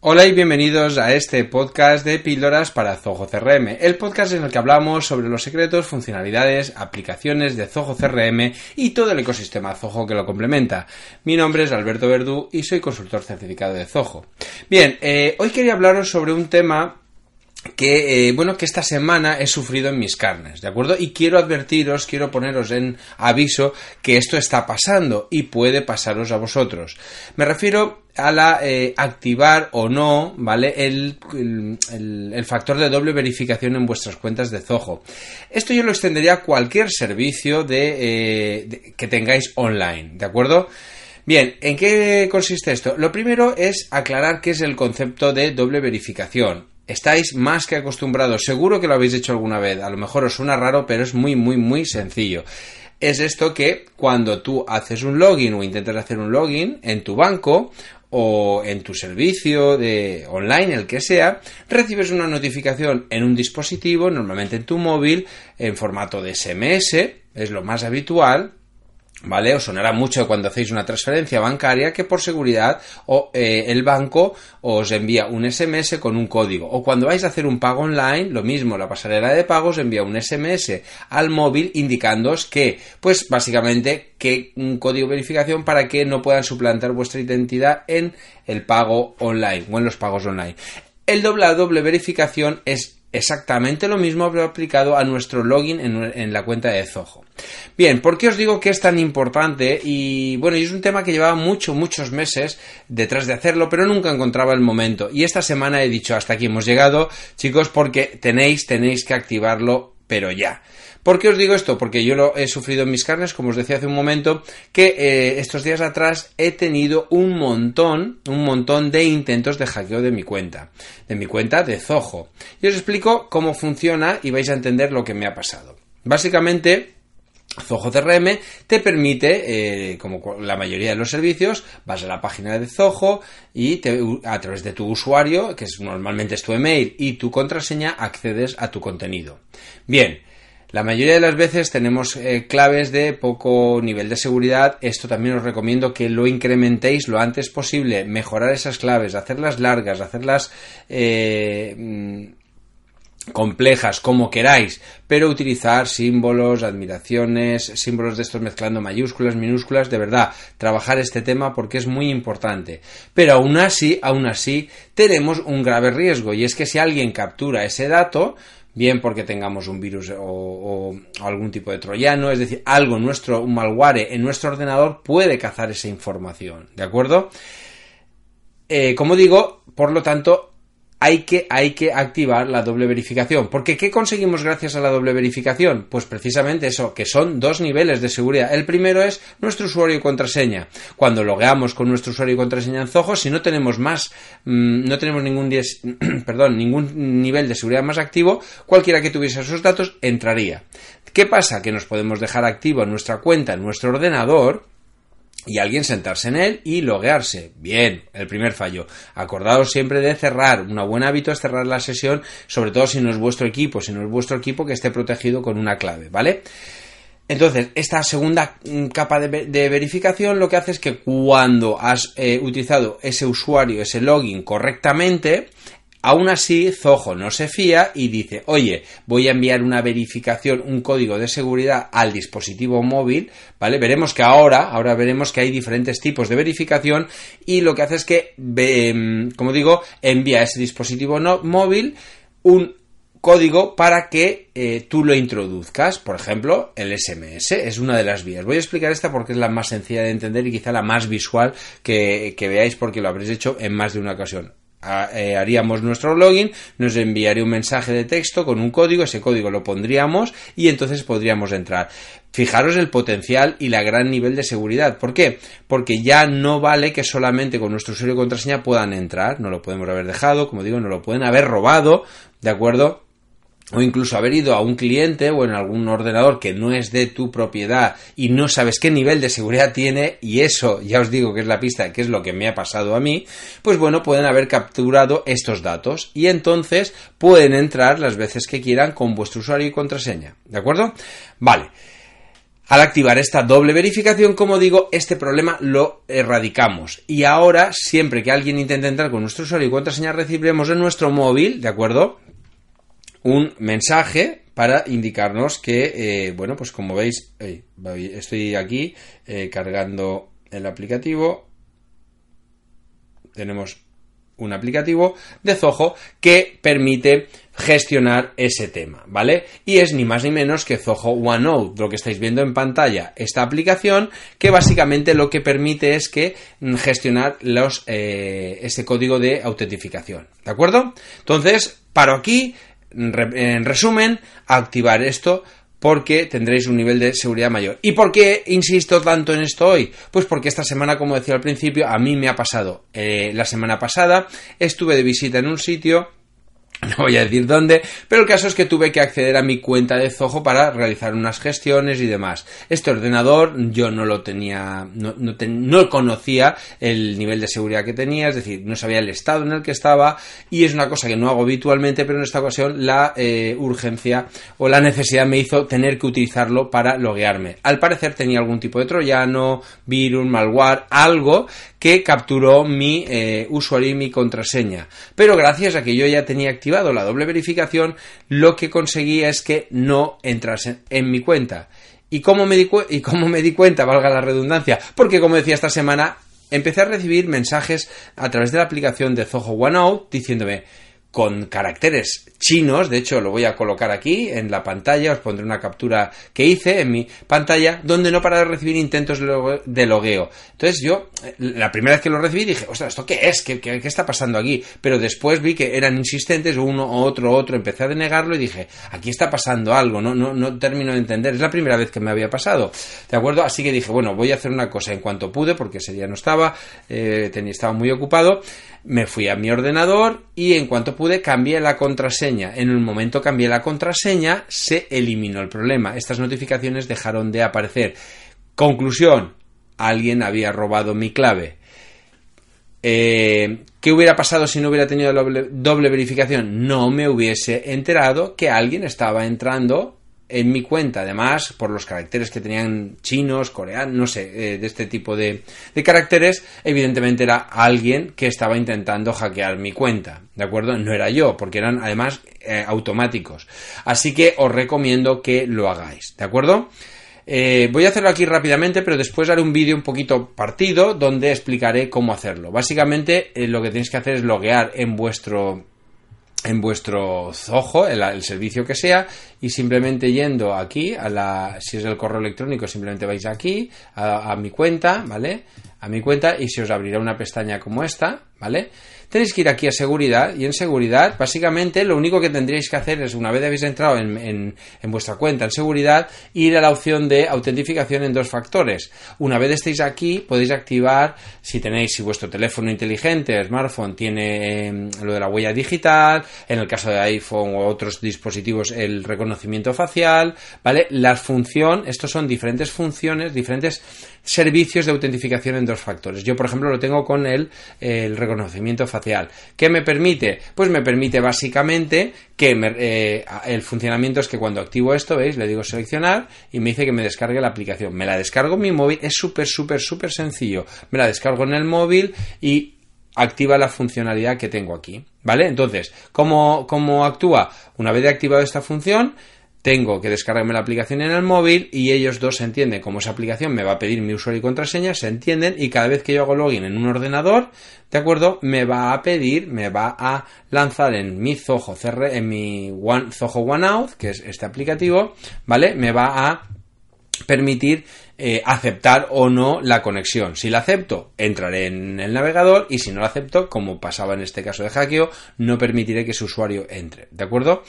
Hola y bienvenidos a este podcast de píldoras para Zoho CRM, el podcast en el que hablamos sobre los secretos, funcionalidades, aplicaciones de Zoho CRM y todo el ecosistema Zoho que lo complementa. Mi nombre es Alberto Verdú y soy consultor certificado de Zoho. Bien, eh, hoy quería hablaros sobre un tema que eh, bueno que esta semana he sufrido en mis carnes, ¿de acuerdo? Y quiero advertiros, quiero poneros en aviso que esto está pasando y puede pasaros a vosotros. Me refiero a la eh, activar o no, ¿vale? El, el, factor de doble verificación en vuestras cuentas de Zoho. Esto yo lo extendería a cualquier servicio de, eh, que tengáis online, ¿de acuerdo? Bien, ¿en qué consiste esto? Lo primero es aclarar qué es el concepto de doble verificación. Estáis más que acostumbrados, seguro que lo habéis hecho alguna vez, a lo mejor os suena raro, pero es muy, muy, muy sencillo. Es esto que cuando tú haces un login o intentas hacer un login en tu banco o en tu servicio de online, el que sea, recibes una notificación en un dispositivo, normalmente en tu móvil, en formato de SMS, es lo más habitual, ¿Vale? Os sonará mucho cuando hacéis una transferencia bancaria que por seguridad o, eh, el banco os envía un SMS con un código. O cuando vais a hacer un pago online, lo mismo, la pasarela de pagos envía un SMS al móvil indicándoos que, pues básicamente, que un código de verificación para que no puedan suplantar vuestra identidad en el pago online o en los pagos online. El doble doble verificación es exactamente lo mismo aplicado a nuestro login en, la cuenta de Zoho. Bien, ¿por qué os digo que es tan importante? Y bueno, es un tema que llevaba muchos, muchos meses detrás de hacerlo, pero nunca encontraba el momento. Y esta semana he dicho, hasta aquí hemos llegado, chicos, porque tenéis, tenéis que activarlo, pero ya. ¿Por qué os digo esto? Porque yo lo he sufrido en mis carnes, como os decía hace un momento, que eh, estos días atrás he tenido un montón, un montón de intentos de hackeo de mi cuenta, de mi cuenta de Zoho. Y os explico cómo funciona y vais a entender lo que me ha pasado. Básicamente, Zoho CRM te permite, eh, como la mayoría de los servicios, vas a la página de Zoho y a través de tu usuario, que normalmente es tu email y tu contraseña, accedes a tu contenido. Bien, la mayoría de las veces tenemos eh, claves de poco nivel de seguridad. Esto también os recomiendo que lo incrementéis lo antes posible. Mejorar esas claves, hacerlas largas, hacerlas eh, mm, complejas, como queráis, pero utilizar símbolos, admiraciones, símbolos de estos mezclando mayúsculas, minúsculas, de verdad, trabajar este tema porque es muy importante. Pero aún así, aún así, tenemos un grave riesgo y es que si alguien captura ese dato, bien porque tengamos un virus o, algún tipo de troyano, es decir, algo nuestro, un malware en nuestro ordenador puede cazar esa información, ¿de acuerdo? Eh, como digo, por lo tanto, hay que, hay que activar la doble verificación. Porque ¿qué conseguimos gracias a la doble verificación? Pues precisamente eso, que son dos niveles de seguridad. El primero es nuestro usuario y contraseña. Cuando logueamos con nuestro usuario y contraseña en Zoho, si no tenemos más, mm, no tenemos ningún, perdón, ningún nivel de seguridad más activo, cualquiera que tuviese esos datos entraría. ¿Qué pasa? Que nos podemos dejar activo nuestra cuenta en nuestro ordenador, y alguien sentarse en él y loguearse. Bien, el primer fallo. Acordaos siempre de cerrar. Un buen hábito es cerrar la sesión, sobre todo si no es vuestro equipo, si no es vuestro equipo que esté protegido con una clave, ¿vale? Entonces, esta segunda mm, capa de, verificación lo que hace es que cuando has eh, utilizado ese usuario, ese login correctamente, Aún así, Zoho no se fía y dice, oye, voy a enviar una verificación, un código de seguridad al dispositivo móvil, ¿vale? Veremos que ahora, ahora veremos que hay diferentes tipos de verificación y lo que hace es que, em, como digo, envía a ese dispositivo móvil un código para que eh, tú lo introduzcas, por ejemplo, el SMS es una de las vías. Voy a explicar esta porque es la más sencilla de entender y quizá la más visual que veáis porque lo habréis hecho en más de una ocasión. Eh, haríamos nuestro login, nos enviaría un mensaje de texto con un código, ese código lo pondríamos y entonces podríamos entrar. Fijaros el potencial y la gran nivel de seguridad. ¿Por qué? Porque ya no vale que solamente con nuestro usuario y contraseña puedan entrar, no lo podemos haber dejado, como digo, no lo pueden haber robado, ¿de acuerdo? O incluso haber ido a un cliente o en algún ordenador que no es de tu propiedad y no sabes qué nivel de seguridad tiene y eso ya os digo que es la pista qué es lo que me ha pasado a mí, pues bueno, pueden haber capturado estos datos y entonces pueden entrar las veces que quieran con vuestro usuario y contraseña, ¿de acuerdo? Vale. Al activar esta doble verificación, como digo, este problema lo erradicamos. Y ahora, siempre que alguien intente entrar con nuestro usuario y contraseña, recibiremos en nuestro móvil, ¿de acuerdo? Un mensaje para indicarnos que, eh, bueno, pues como veis, estoy aquí eh, cargando el aplicativo. Tenemos un aplicativo de Zoho que permite gestionar ese tema, ¿vale? Y es ni más ni menos que Zoho OneNote, lo que estáis viendo en pantalla, esta aplicación que básicamente lo que permite es que mm, gestionar los, eh, ese código de autentificación, ¿de acuerdo? Entonces, paro aquí, en resumen, activar esto porque tendréis un nivel de seguridad mayor. ¿Y por qué insisto tanto en esto hoy? Pues porque esta semana, como decía al principio, a mí me ha pasado. Eh, la semana pasada estuve de visita en un sitio no voy a decir dónde, pero el caso es que tuve que acceder a mi cuenta de Zoho para realizar unas gestiones y demás. Este ordenador yo no lo tenía, no, no, conocía el nivel de seguridad que tenía, es decir, no sabía el estado en el que estaba y es una cosa que no hago habitualmente, pero en esta ocasión la eh, urgencia o la necesidad me hizo tener que utilizarlo para loguearme. Al parecer tenía algún tipo de troyano, virus, malware, algo que capturó mi eh, usuario y mi contraseña. Pero gracias a que yo ya tenía activado la doble verificación, lo que conseguí es que no entrasen en mi cuenta. ¿Y cómo me di, y cómo me di cuenta, valga la redundancia? Porque como decía esta semana, empecé a recibir mensajes a través de la aplicación de Zoho OneNote diciéndome con caracteres chinos, de hecho lo voy a colocar aquí en la pantalla, os pondré una captura que hice en mi pantalla, donde no para de recibir intentos de logueo. Entonces yo, eh, la primera vez que lo recibí dije, ostras, ¿esto qué es? ¿Qué, qué, está pasando aquí? Pero después vi que eran insistentes, uno, otro, otro, empecé a denegarlo y dije, aquí está pasando algo, no, no, no termino de entender, es la primera vez que me había pasado, ¿de acuerdo? Así que dije, bueno, voy a hacer una cosa en cuanto pude, porque ese día no estaba, eh, tenía, estaba muy ocupado, me fui a mi ordenador y en cuanto pude cambié la contraseña. En el momento cambié la contraseña, se eliminó el problema. Estas notificaciones dejaron de aparecer. Conclusión, alguien había robado mi clave. Eh, ¿Qué hubiera pasado si no hubiera tenido doble verificación? No me hubiese enterado que alguien estaba entrando en mi cuenta, además, por los caracteres que tenían chinos, coreanos, no sé, eh, de este tipo de, caracteres, evidentemente era alguien que estaba intentando hackear mi cuenta, ¿de acuerdo? No era yo, porque eran además eh, automáticos. Así que os recomiendo que lo hagáis, ¿de acuerdo? Eh, voy a hacerlo aquí rápidamente, pero después haré un vídeo un poquito partido donde explicaré cómo hacerlo. Básicamente, lo que tenéis que hacer es loguear en vuestro en vuestro Zoho, el, servicio que sea, y simplemente yendo aquí, a la, si es el correo electrónico, simplemente vais aquí, a, a mi cuenta, ¿vale? A mi cuenta y se os abrirá una pestaña como esta, ¿vale? Tenéis que ir aquí a seguridad y en seguridad básicamente lo único que tendríais que hacer es una vez habéis entrado en, vuestra cuenta en seguridad ir a la opción de autentificación en dos factores. Una vez estéis aquí podéis activar si tenéis si vuestro teléfono inteligente, smartphone tiene em, lo de la huella digital, en el caso de iPhone o otros dispositivos el reconocimiento facial, ¿vale? La función, estos son diferentes funciones, diferentes servicios de autentificación en dos factores. Yo, por ejemplo, lo tengo con el, el reconocimiento facial. ¿Qué me permite? Pues me permite básicamente que eh, el funcionamiento es que cuando activo esto, ¿veis? Le digo seleccionar y me dice que me descargue la aplicación. Me la descargo en mi móvil, es súper, súper, súper sencillo. Me la descargo en el móvil y activa la funcionalidad que tengo aquí. ¿Vale? Entonces, ¿cómo, cómo actúa? Una vez activado esta función, tengo que descargarme la aplicación en el móvil y ellos dos se entienden como esa aplicación me va a pedir mi usuario y contraseña, se entienden y cada vez que yo hago login en un ordenador, ¿de acuerdo? Me va a pedir, me va a lanzar en mi Zoho CR, en mi One, Zoho OneOut, que es este aplicativo, ¿vale? Me va a permitir eh, aceptar o no la conexión. Si la acepto, entraré en el navegador y si no la acepto, como pasaba en este caso de hackeo, no permitiré que ese usuario entre. ¿De acuerdo?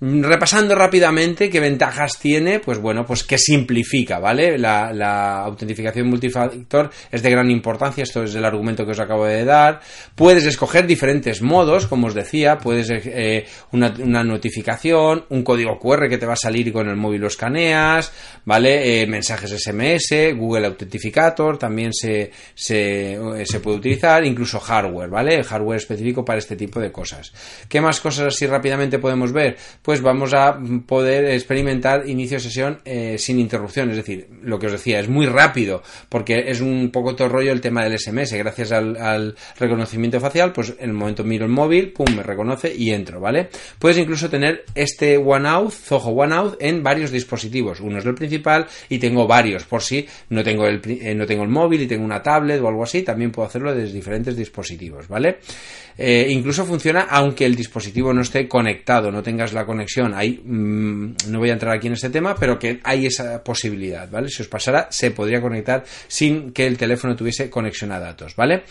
Repasando rápidamente qué ventajas tiene, pues bueno, pues que simplifica, ¿vale? La, autentificación multifactor es de gran importancia, esto es el argumento que os acabo de dar. Puedes escoger diferentes modos, como os decía, puedes eh, una, notificación, un código QR que te va a salir con el móvil lo escaneas, ¿vale? Eh, mensajes SMS, Google Authenticator también se, se, eh, se puede utilizar, incluso hardware, ¿vale? Hardware específico para este tipo de cosas. ¿Qué más cosas así rápidamente podemos ver? pues vamos a poder experimentar inicio de sesión eh, sin interrupción. Es decir, lo que os decía, es muy rápido, porque es un poco todo rollo el tema del SMS. Gracias al, reconocimiento facial, pues en el momento miro el móvil, pum, me reconoce y entro, ¿vale? Puedes incluso tener este OneOut, Zoho OneOut, en varios dispositivos. Uno es el principal y tengo varios, por si no tengo el, eh, no tengo el móvil y tengo una tablet o algo así, también puedo hacerlo desde diferentes dispositivos, ¿vale? Eh, incluso funciona aunque el dispositivo no esté conectado, no tengas la conexión. Hay, mm, no voy a entrar aquí en este tema, pero que hay esa posibilidad, ¿vale? Si os pasara, se podría conectar sin que el teléfono tuviese conexión a datos, ¿vale?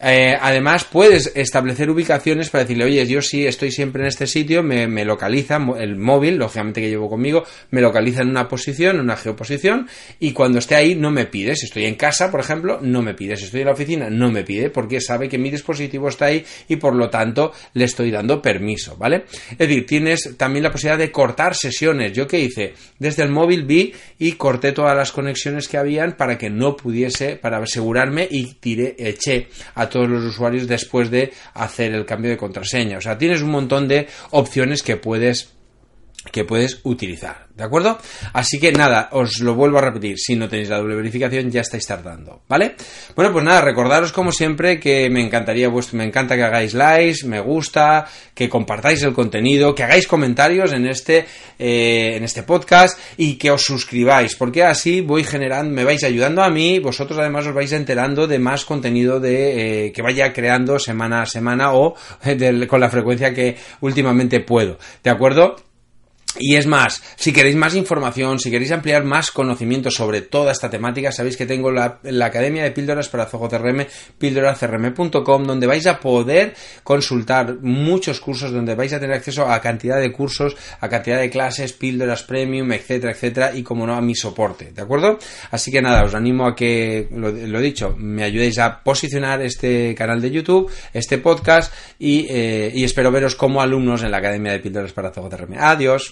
Eh, además, puedes establecer ubicaciones para decirle, oye, yo sí estoy siempre en este sitio, me, localiza el móvil, lógicamente que llevo conmigo, me localiza en una posición, en una geoposición, y cuando esté ahí no me pide. Si estoy en casa, por ejemplo, no me pide. Si estoy en la oficina, no me pide, porque sabe que mi dispositivo está ahí y por lo tanto le estoy dando permiso, ¿vale? Es decir, tienes también la posibilidad de cortar sesiones. ¿Yo qué hice? Desde el móvil vi y corté todas las conexiones que habían para que no pudiese, para asegurarme y tiré, eché a todos los usuarios después de hacer el cambio de contraseña. O sea, tienes un montón de opciones que puedes que puedes utilizar, ¿de acuerdo? Así que nada, os lo vuelvo a repetir, si no tenéis la doble verificación ya estáis tardando, ¿vale? Bueno, pues nada, recordaros como siempre que me encantaría vuestro, me encanta que hagáis likes, me gusta, que compartáis el contenido, que hagáis comentarios en este, eh, en este podcast y que os suscribáis, porque así voy generando, me vais ayudando a mí, vosotros además os vais enterando de más contenido de, eh, que vaya creando semana a semana o con la frecuencia que últimamente puedo, ¿de acuerdo? Y es más, si queréis más información, si queréis ampliar más conocimiento sobre toda esta temática, sabéis que tengo la, Academia de Píldoras para Zoho CRM, píldoracrm.com, donde vais a poder consultar muchos cursos, donde vais a tener acceso a cantidad de cursos, a cantidad de clases, píldoras premium, etcétera, etcétera, y como no, a mi soporte, ¿de acuerdo? Así que nada, os animo a que, lo, lo dicho, me ayudéis a posicionar este canal de YouTube, este podcast, y, eh, y espero veros como alumnos en la Academia de Píldoras para Zoho CRM. Adiós.